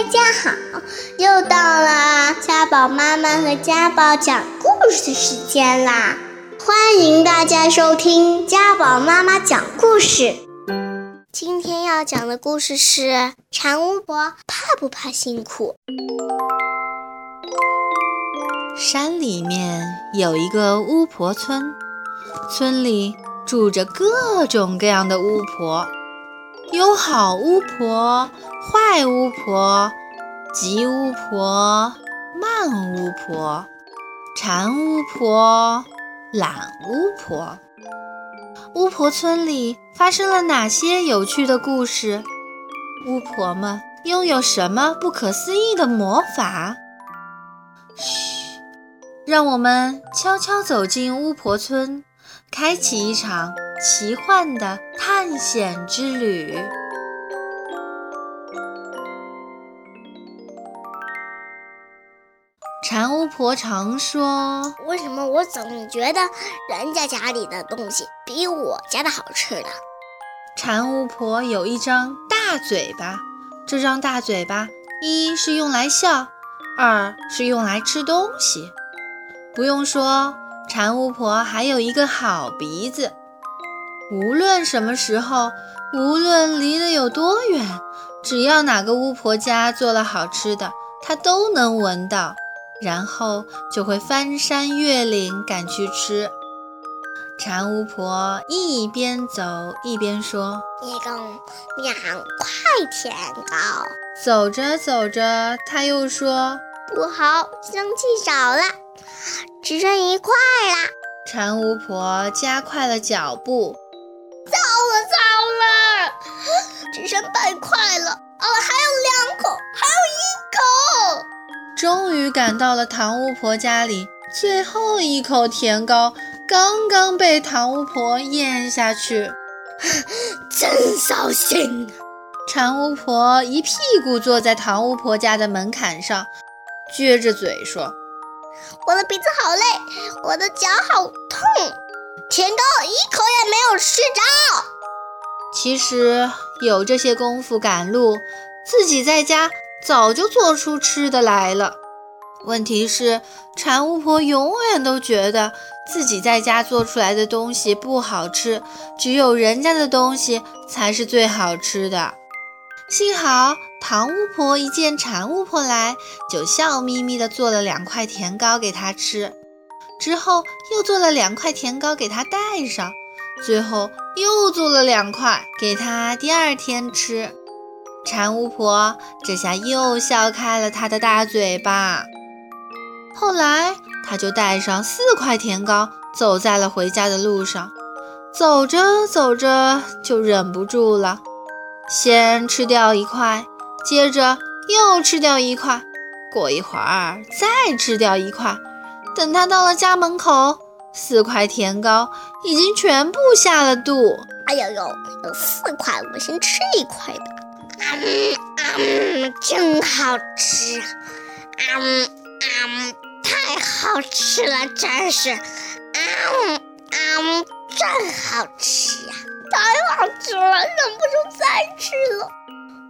大家好，又到了家宝妈妈和家宝讲故事时间啦！欢迎大家收听家宝妈妈讲故事。今天要讲的故事是馋巫婆怕不怕辛苦？山里面有一个巫婆村，村里住着各种各样的巫婆。有好巫婆、坏巫婆、急巫婆、慢巫婆、馋巫婆、懒巫婆。巫婆村里发生了哪些有趣的故事？巫婆们拥有什么不可思议的魔法？嘘，让我们悄悄走进巫婆村，开启一场。奇幻的探险之旅。馋巫婆常说：“为什么我总觉得人家家里的东西比我家的好吃呢？”馋巫婆有一张大嘴巴，这张大嘴巴一是用来笑，二是用来吃东西。不用说，馋巫婆还有一个好鼻子。无论什么时候，无论离得有多远，只要哪个巫婆家做了好吃的，她都能闻到，然后就会翻山越岭赶去吃。馋巫婆一边走一边说：“一共两块甜糕。”走着走着，她又说：“不好，香气少了，只剩一块啦。”馋巫婆加快了脚步。只剩半块了哦！还有两口，还有一口。终于赶到了糖巫婆家里，最后一口甜糕刚刚被糖巫婆咽下去，真扫兴！馋巫婆一屁股坐在糖巫婆家的门槛上，撅着嘴说：“我的鼻子好累，我的脚好痛。”甜糕一口也没有吃着。其实有这些功夫赶路，自己在家早就做出吃的来了。问题是，馋巫婆永远都觉得自己在家做出来的东西不好吃，只有人家的东西才是最好吃的。幸好糖巫婆一见馋巫婆来，就笑眯眯地做了两块甜糕给她吃。之后又做了两块甜糕给她带上，最后又做了两块给他第二天吃。馋巫婆这下又笑开了她的大嘴巴。后来，她就带上四块甜糕，走在了回家的路上。走着走着就忍不住了，先吃掉一块，接着又吃掉一块，过一会儿再吃掉一块。等他到了家门口，四块甜糕已经全部下了肚。哎呦呦，有四块，我先吃一块吧。啊嗯嗯，真好吃，啊嗯嗯，太好吃了，真是，啊嗯嗯，真好吃呀，太好吃了，忍不住再吃了。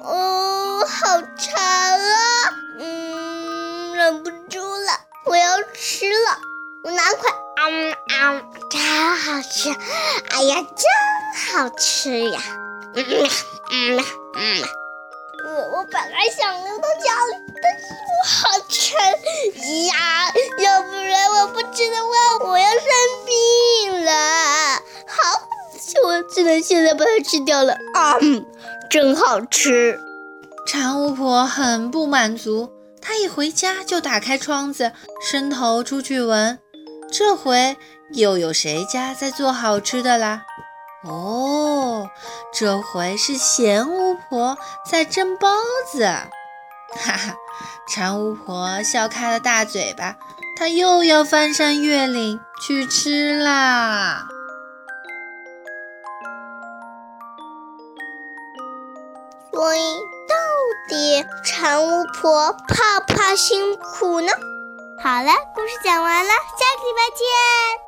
哦，好馋嗯嗯，真好吃，哎呀，真好吃呀，嗯嗯嗯，我我本来想留到家里，但是我好馋呀，要不然我不吃的话，我要生病了。好，我只能现在把它吃掉了，啊，真好吃。馋巫婆很不满足。她一回家就打开窗子，伸头出去闻。这回又有谁家在做好吃的啦？哦，这回是咸巫婆在蒸包子。哈哈，馋巫婆笑开了大嘴巴，她又要翻山越岭去吃啦。所以。到底馋巫婆怕不怕辛苦呢？好了，故事讲完了，下个礼拜见。